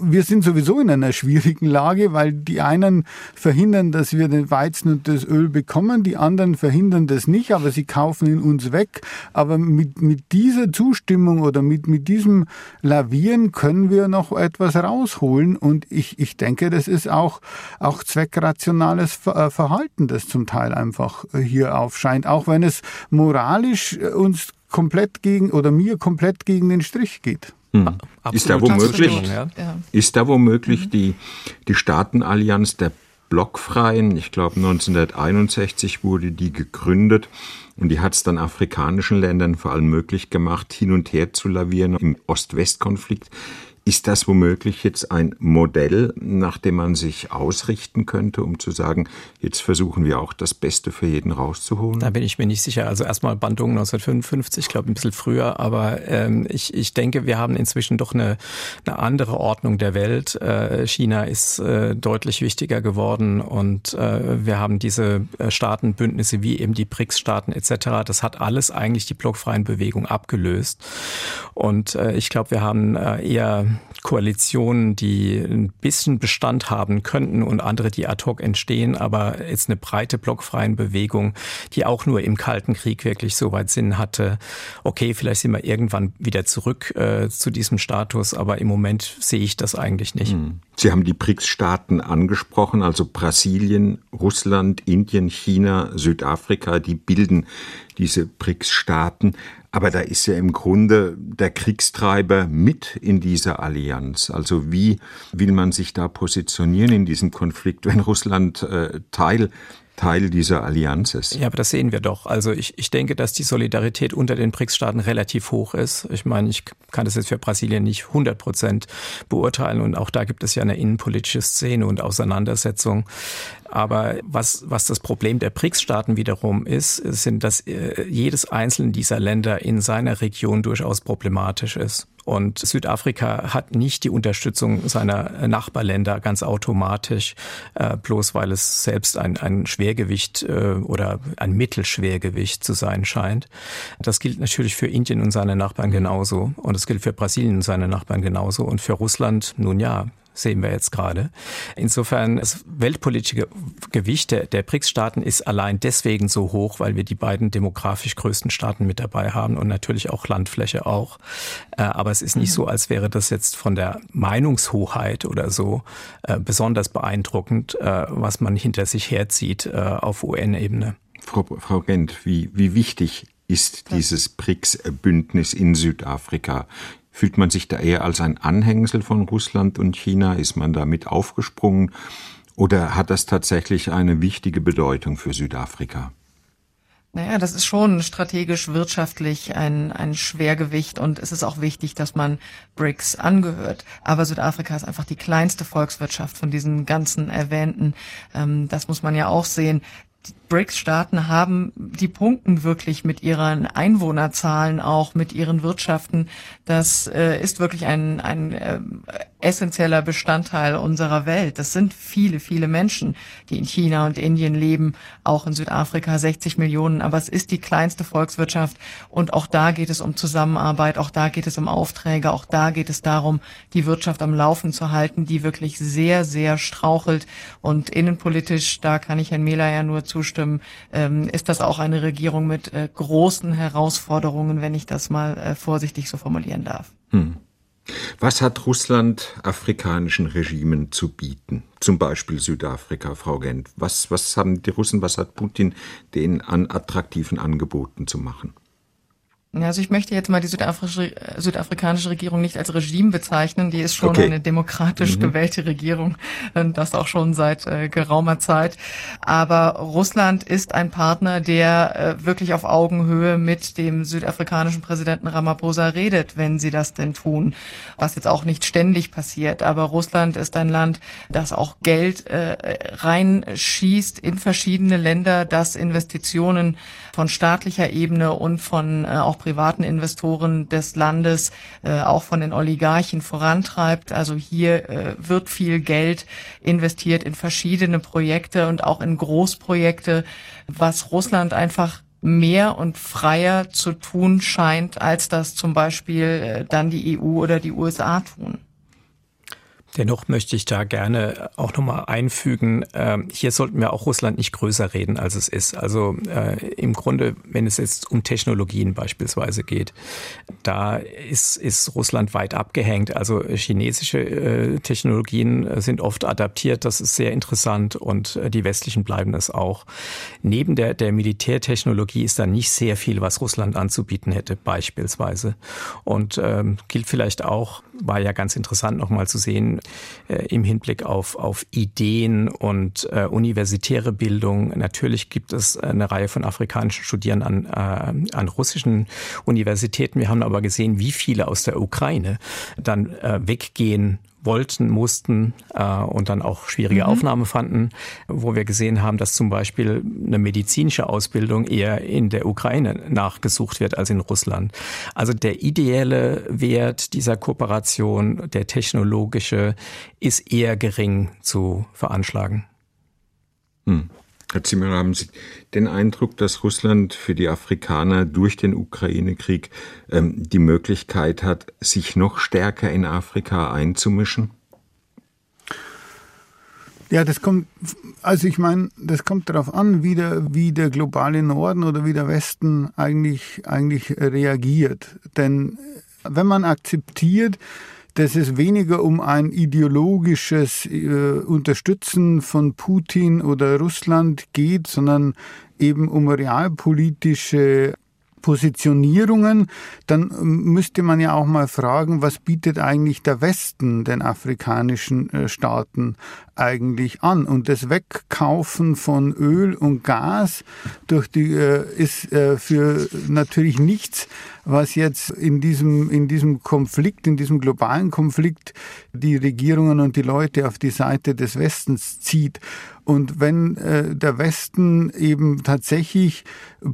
Wir sind sowieso in einer schwierigen Lage, weil die einen verhindern, dass wir den Weizen und das Öl bekommen, die anderen verhindern das nicht, aber sie kaufen ihn uns weg. Aber mit, mit dieser Zustimmung oder mit, mit diesem Lavieren können wir noch etwas rausholen und ich, ich denke, das ist auch, auch zweckrationales äh, Verhalten, das zum Teil einfach äh, hier aufscheint, auch wenn es moralisch äh, uns komplett gegen oder mir komplett gegen den Strich geht. Hm. Ist da womöglich, ja. ist da womöglich mhm. die, die Staatenallianz der Blockfreien, ich glaube 1961 wurde die gegründet und die hat es dann afrikanischen Ländern vor allem möglich gemacht, hin und her zu lavieren im Ost-West-Konflikt. Ist das womöglich jetzt ein Modell, nach dem man sich ausrichten könnte, um zu sagen, jetzt versuchen wir auch das Beste für jeden rauszuholen? Da bin ich mir nicht sicher. Also erstmal Bandung 1955, ich glaube ein bisschen früher, aber ähm, ich, ich denke, wir haben inzwischen doch eine, eine andere Ordnung der Welt. Äh, China ist äh, deutlich wichtiger geworden und äh, wir haben diese äh, Staatenbündnisse wie eben die BRICS-Staaten etc. Das hat alles eigentlich die blockfreien Bewegungen abgelöst. Und äh, ich glaube, wir haben äh, eher Koalitionen, die ein bisschen Bestand haben könnten und andere, die ad hoc entstehen, aber jetzt eine breite blockfreien Bewegung, die auch nur im Kalten Krieg wirklich so weit Sinn hatte. Okay, vielleicht sind wir irgendwann wieder zurück äh, zu diesem Status, aber im Moment sehe ich das eigentlich nicht. Hm. Sie haben die BRICS-Staaten angesprochen, also Brasilien, Russland, Indien, China, Südafrika, die bilden diese BRICS-Staaten. Aber da ist ja im Grunde der Kriegstreiber mit in dieser Allianz. Also wie will man sich da positionieren in diesem Konflikt, wenn Russland äh, Teil Teil dieser Allianz ist. Ja, aber das sehen wir doch. Also ich, ich denke, dass die Solidarität unter den BRICS-Staaten relativ hoch ist. Ich meine, ich kann das jetzt für Brasilien nicht 100 Prozent beurteilen und auch da gibt es ja eine innenpolitische Szene und Auseinandersetzung. Aber was, was das Problem der BRICS-Staaten wiederum ist, sind, dass äh, jedes einzelne dieser Länder in seiner Region durchaus problematisch ist. Und Südafrika hat nicht die Unterstützung seiner Nachbarländer ganz automatisch, äh, bloß weil es selbst ein, ein Schwergewicht äh, oder ein Mittelschwergewicht zu sein scheint. Das gilt natürlich für Indien und seine Nachbarn genauso. Und es gilt für Brasilien und seine Nachbarn genauso. Und für Russland, nun ja, sehen wir jetzt gerade. Insofern, das weltpolitische Gewicht der, der BRICS-Staaten ist allein deswegen so hoch, weil wir die beiden demografisch größten Staaten mit dabei haben und natürlich auch Landfläche auch. Äh, aber es ist nicht so, als wäre das jetzt von der Meinungshoheit oder so äh, besonders beeindruckend, äh, was man hinter sich herzieht auf UN-Ebene. Frau, Frau Gent, wie, wie wichtig ist dieses BRICS-Bündnis in Südafrika? Fühlt man sich da eher als ein Anhängsel von Russland und China? Ist man damit aufgesprungen? Oder hat das tatsächlich eine wichtige Bedeutung für Südafrika? Naja, das ist schon strategisch wirtschaftlich ein, ein Schwergewicht und es ist auch wichtig, dass man BRICS angehört. Aber Südafrika ist einfach die kleinste Volkswirtschaft von diesen ganzen erwähnten. Ähm, das muss man ja auch sehen. BRICS-Staaten haben, die punkten wirklich mit ihren Einwohnerzahlen auch, mit ihren Wirtschaften. Das äh, ist wirklich ein, ein äh, essentieller Bestandteil unserer Welt. Das sind viele, viele Menschen, die in China und Indien leben, auch in Südafrika 60 Millionen. Aber es ist die kleinste Volkswirtschaft und auch da geht es um Zusammenarbeit, auch da geht es um Aufträge, auch da geht es darum, die Wirtschaft am Laufen zu halten, die wirklich sehr, sehr strauchelt. Und innenpolitisch, da kann ich Herrn Mehler ja nur zustimmen, zustimmen, ähm, ist das auch eine Regierung mit äh, großen Herausforderungen, wenn ich das mal äh, vorsichtig so formulieren darf. Hm. Was hat Russland afrikanischen Regimen zu bieten? Zum Beispiel Südafrika, Frau Gent. Was, was haben die Russen, was hat Putin denen an attraktiven Angeboten zu machen? Also ich möchte jetzt mal die südafrische, südafrikanische Regierung nicht als Regime bezeichnen. Die ist schon okay. eine demokratisch mhm. gewählte Regierung, und das auch schon seit äh, geraumer Zeit. Aber Russland ist ein Partner, der äh, wirklich auf Augenhöhe mit dem südafrikanischen Präsidenten Ramaphosa redet, wenn sie das denn tun. Was jetzt auch nicht ständig passiert. Aber Russland ist ein Land, das auch Geld äh, reinschießt in verschiedene Länder, das Investitionen von staatlicher Ebene und von äh, auch privaten Investoren des Landes, äh, auch von den Oligarchen vorantreibt. Also hier äh, wird viel Geld investiert in verschiedene Projekte und auch in Großprojekte, was Russland einfach mehr und freier zu tun scheint, als das zum Beispiel äh, dann die EU oder die USA tun. Dennoch möchte ich da gerne auch nochmal einfügen, äh, hier sollten wir auch Russland nicht größer reden, als es ist. Also äh, im Grunde, wenn es jetzt um Technologien beispielsweise geht, da ist, ist Russland weit abgehängt. Also chinesische äh, Technologien sind oft adaptiert, das ist sehr interessant und äh, die westlichen bleiben es auch. Neben der, der Militärtechnologie ist da nicht sehr viel, was Russland anzubieten hätte, beispielsweise. Und ähm, gilt vielleicht auch, war ja ganz interessant nochmal zu sehen, äh, im Hinblick auf, auf Ideen und äh, universitäre Bildung. Natürlich gibt es eine Reihe von afrikanischen Studierenden an, äh, an russischen Universitäten. Wir haben aber gesehen, wie viele aus der Ukraine dann äh, weggehen wollten, mussten äh, und dann auch schwierige mhm. Aufnahme fanden, wo wir gesehen haben, dass zum Beispiel eine medizinische Ausbildung eher in der Ukraine nachgesucht wird als in Russland. Also der ideelle Wert dieser Kooperation, der technologische, ist eher gering zu veranschlagen. Hm. Herr Zimmer, haben Sie den Eindruck, dass Russland für die Afrikaner durch den Ukraine-Krieg ähm, die Möglichkeit hat, sich noch stärker in Afrika einzumischen? Ja, das kommt, also ich meine, das kommt darauf an, wie der, wie der globale Norden oder wie der Westen eigentlich, eigentlich reagiert. Denn wenn man akzeptiert, dass es weniger um ein ideologisches äh, Unterstützen von Putin oder Russland geht, sondern eben um realpolitische Positionierungen, dann ähm, müsste man ja auch mal fragen, was bietet eigentlich der Westen den afrikanischen äh, Staaten eigentlich an? Und das Wegkaufen von Öl und Gas durch die äh, ist äh, für natürlich nichts, was jetzt in diesem in diesem Konflikt, in diesem globalen Konflikt die Regierungen und die Leute auf die Seite des Westens zieht. Und wenn äh, der Westen eben tatsächlich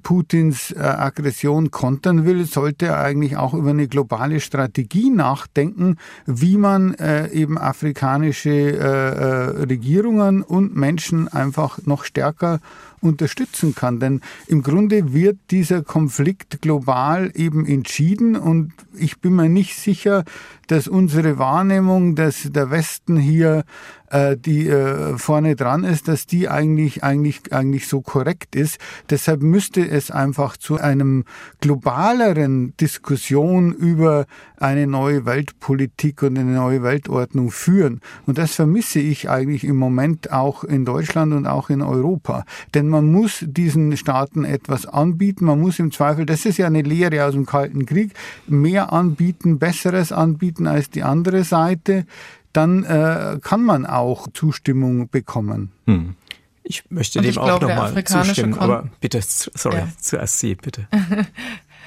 Putins äh, Aggression kontern will, sollte er eigentlich auch über eine globale Strategie nachdenken, wie man äh, eben afrikanische äh, äh, Regierungen und Menschen einfach noch stärker unterstützen kann. Denn im Grunde wird dieser Konflikt global eben entschieden und ich bin mir nicht sicher, dass unsere Wahrnehmung, dass der Westen hier äh, die äh, vorne dran ist, dass die eigentlich eigentlich eigentlich so korrekt ist. Deshalb müsste es einfach zu einem globaleren Diskussion über eine neue Weltpolitik und eine neue Weltordnung führen. Und das vermisse ich eigentlich im Moment auch in Deutschland und auch in Europa. Denn man muss diesen Staaten etwas anbieten. Man muss im Zweifel, das ist ja eine Lehre aus dem Kalten Krieg, mehr anbieten, besseres anbieten als die andere Seite. Dann äh, kann man auch Zustimmung bekommen. Hm. Ich möchte und dem ich auch nochmal zustimmen, Kon aber bitte, sorry, ja. zuerst Sie, bitte.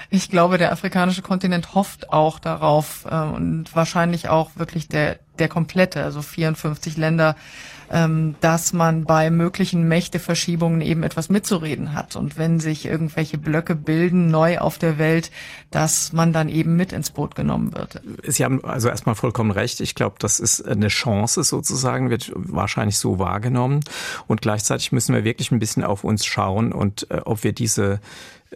ich glaube, der afrikanische Kontinent hofft auch darauf äh, und wahrscheinlich auch wirklich der, der komplette, also 54 Länder, ähm, dass man bei möglichen Mächteverschiebungen eben etwas mitzureden hat. Und wenn sich irgendwelche Blöcke bilden, neu auf der Welt, dass man dann eben mit ins Boot genommen wird. Sie haben also erstmal vollkommen recht. Ich glaube, das ist eine Chance sozusagen, wird wahrscheinlich so wahrgenommen. Und gleichzeitig müssen wir wirklich ein bisschen auf uns schauen und äh, ob wir diese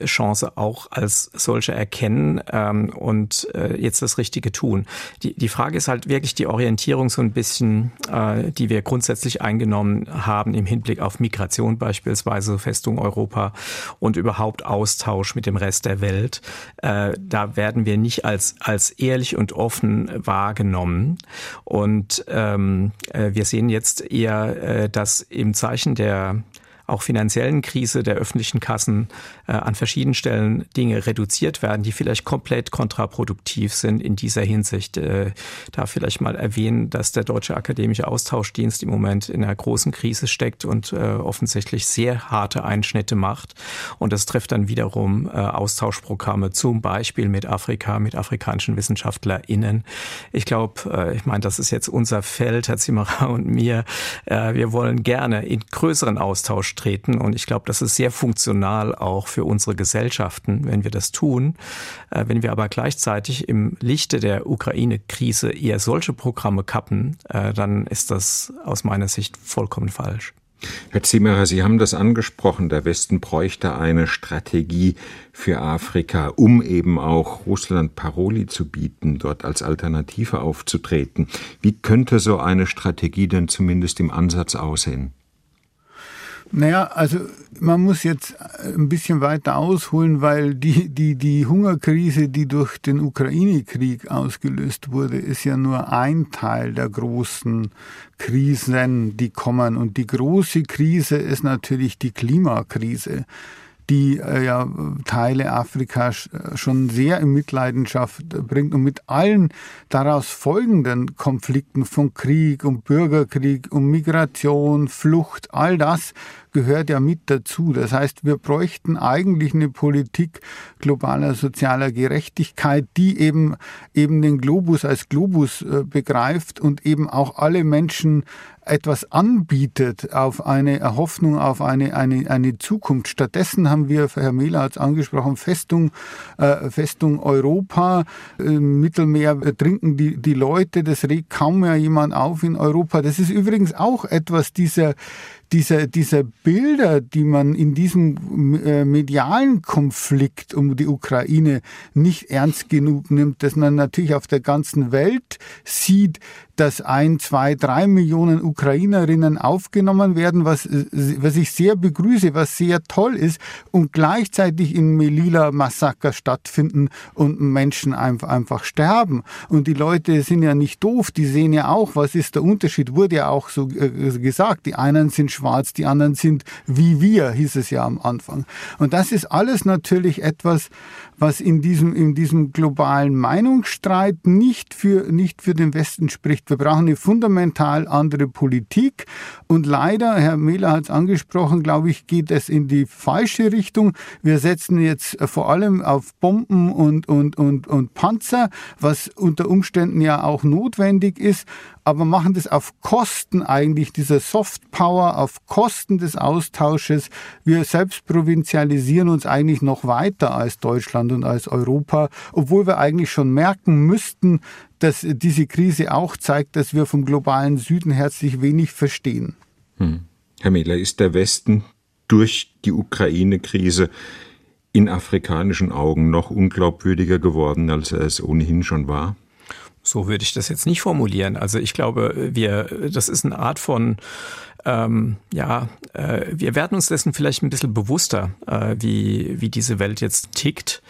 Chance auch als solche erkennen ähm, und äh, jetzt das Richtige tun. Die, die Frage ist halt wirklich die Orientierung so ein bisschen, äh, die wir grundsätzlich eingenommen haben im Hinblick auf Migration beispielsweise, Festung Europa und überhaupt Austausch mit dem Rest der Welt. Äh, da werden wir nicht als, als ehrlich und offen wahrgenommen. Und ähm, äh, wir sehen jetzt eher, äh, dass im Zeichen der auch finanziellen Krise der öffentlichen Kassen äh, an verschiedenen Stellen Dinge reduziert werden, die vielleicht komplett kontraproduktiv sind in dieser Hinsicht. Äh, da vielleicht mal erwähnen, dass der Deutsche Akademische Austauschdienst im Moment in einer großen Krise steckt und äh, offensichtlich sehr harte Einschnitte macht. Und das trifft dann wiederum äh, Austauschprogramme, zum Beispiel mit Afrika, mit afrikanischen WissenschaftlerInnen. Ich glaube, äh, ich meine, das ist jetzt unser Feld, Herr Zimmerer und mir. Äh, wir wollen gerne in größeren Austausch treten. Und ich glaube, das ist sehr funktional auch für unsere Gesellschaften, wenn wir das tun. Äh, wenn wir aber gleichzeitig im Lichte der Ukraine-Krise eher solche Programme kappen, äh, dann ist das aus meiner Sicht vollkommen falsch. Herr Zimmerer, Sie haben das angesprochen, der Westen bräuchte eine Strategie für Afrika, um eben auch Russland Paroli zu bieten, dort als Alternative aufzutreten. Wie könnte so eine Strategie denn zumindest im Ansatz aussehen? Naja, also man muss jetzt ein bisschen weiter ausholen, weil die, die, die Hungerkrise, die durch den Ukraine-Krieg ausgelöst wurde, ist ja nur ein Teil der großen Krisen, die kommen. Und die große Krise ist natürlich die Klimakrise die äh, ja Teile Afrikas schon sehr in Mitleidenschaft bringt und mit allen daraus folgenden Konflikten von Krieg und Bürgerkrieg und Migration, Flucht, all das gehört ja mit dazu. Das heißt, wir bräuchten eigentlich eine Politik globaler sozialer Gerechtigkeit, die eben, eben den Globus als Globus äh, begreift und eben auch alle Menschen etwas anbietet auf eine Hoffnung auf eine, eine, eine Zukunft. Stattdessen haben wir, Herr Mehler hat es angesprochen, Festung, äh, Festung Europa, im Mittelmeer trinken die, die Leute, das regt kaum mehr jemand auf in Europa. Das ist übrigens auch etwas dieser, diese, diese Bilder, die man in diesem äh, medialen Konflikt um die Ukraine nicht ernst genug nimmt, dass man natürlich auf der ganzen Welt sieht, dass ein, zwei, drei Millionen Ukrainerinnen aufgenommen werden, was, was ich sehr begrüße, was sehr toll ist und gleichzeitig in Melilla Massaker stattfinden und Menschen einfach, einfach sterben. Und die Leute sind ja nicht doof, die sehen ja auch, was ist der Unterschied, wurde ja auch so äh, gesagt. Die einen sind schwarz, die anderen sind wie wir, hieß es ja am Anfang. Und das ist alles natürlich etwas, was in diesem, in diesem globalen Meinungsstreit nicht für, nicht für den Westen spricht. Wir brauchen eine fundamental andere Politik. Und leider, Herr Mehler hat es angesprochen, glaube ich, geht es in die falsche Richtung. Wir setzen jetzt vor allem auf Bomben und, und, und, und Panzer, was unter Umständen ja auch notwendig ist aber machen das auf Kosten eigentlich dieser Soft Power, auf Kosten des Austausches. Wir selbst provinzialisieren uns eigentlich noch weiter als Deutschland und als Europa, obwohl wir eigentlich schon merken müssten, dass diese Krise auch zeigt, dass wir vom globalen Süden herzlich wenig verstehen. Hm. Herr Mehler, ist der Westen durch die Ukraine-Krise in afrikanischen Augen noch unglaubwürdiger geworden, als er es ohnehin schon war? So würde ich das jetzt nicht formulieren. Also ich glaube, wir, das ist eine Art von ähm, ja, äh, wir werden uns dessen vielleicht ein bisschen bewusster, äh, wie, wie diese Welt jetzt tickt,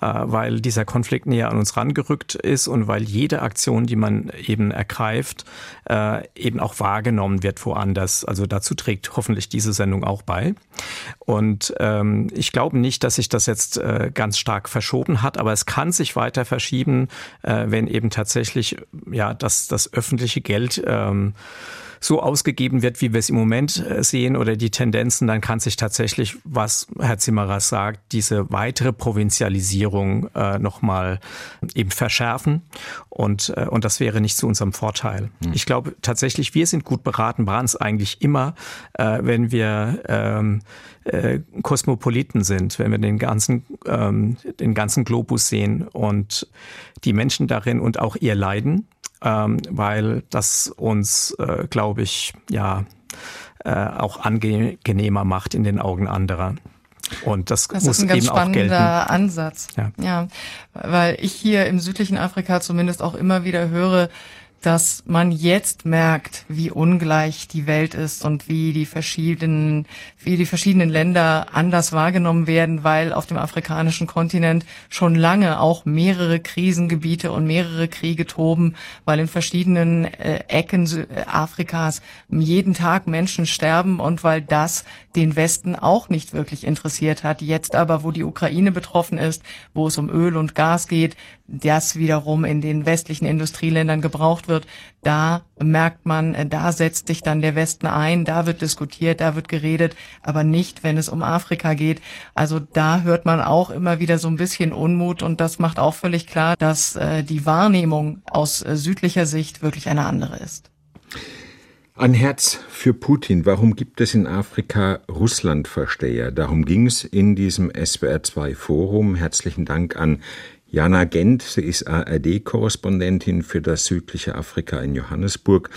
äh, weil dieser Konflikt näher an uns rangerückt ist und weil jede Aktion, die man eben ergreift, äh, eben auch wahrgenommen wird woanders. Also dazu trägt hoffentlich diese Sendung auch bei. Und ähm, ich glaube nicht, dass sich das jetzt äh, ganz stark verschoben hat, aber es kann sich weiter verschieben, äh, wenn eben tatsächlich ja das, das öffentliche Geld ähm, so ausgegeben wird, wie wir es im Moment äh, sehen oder die Tendenzen, dann kann sich tatsächlich, was Herr Zimmerer sagt, diese weitere Provinzialisierung äh, nochmal eben verschärfen. Und, äh, und das wäre nicht zu unserem Vorteil. Mhm. Ich glaube tatsächlich, wir sind gut beraten, waren es eigentlich immer, äh, wenn wir ähm, äh, Kosmopoliten sind, wenn wir den ganzen, ähm, den ganzen Globus sehen und die Menschen darin und auch ihr Leiden ähm, weil das uns, äh, glaube ich, ja äh, auch angenehmer macht in den Augen anderer. Und das, das muss ist ein ganz eben spannender Ansatz. Ja. ja, weil ich hier im südlichen Afrika zumindest auch immer wieder höre, dass man jetzt merkt, wie ungleich die Welt ist und wie die verschiedenen, wie die verschiedenen Länder anders wahrgenommen werden, weil auf dem afrikanischen Kontinent schon lange auch mehrere Krisengebiete und mehrere Kriege toben, weil in verschiedenen äh, Ecken Afrikas jeden Tag Menschen sterben und weil das den Westen auch nicht wirklich interessiert hat. Jetzt aber, wo die Ukraine betroffen ist, wo es um Öl und Gas geht, das wiederum in den westlichen Industrieländern gebraucht wird, da merkt man, äh, da setzt sich dann der Westen ein, da wird diskutiert, da wird geredet, aber nicht, wenn es um Afrika geht. Also da hört man auch immer wieder so ein bisschen Unmut und das macht auch völlig klar, dass äh, die Wahrnehmung aus äh, südlicher Sicht wirklich eine andere ist. Ein Herz für Putin. Warum gibt es in Afrika Russlandversteher? Darum ging es in diesem SWR2 Forum. Herzlichen Dank an Jana Gent, sie ist ARD-Korrespondentin für das südliche Afrika in Johannesburg.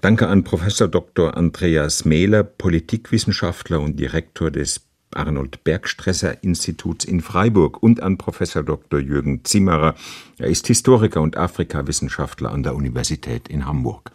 Danke an Professor Dr. Andreas Mehler, Politikwissenschaftler und Direktor des Arnold Bergstresser Instituts in Freiburg und an Professor Dr. Jürgen Zimmerer. Er ist Historiker und Afrikawissenschaftler an der Universität in Hamburg.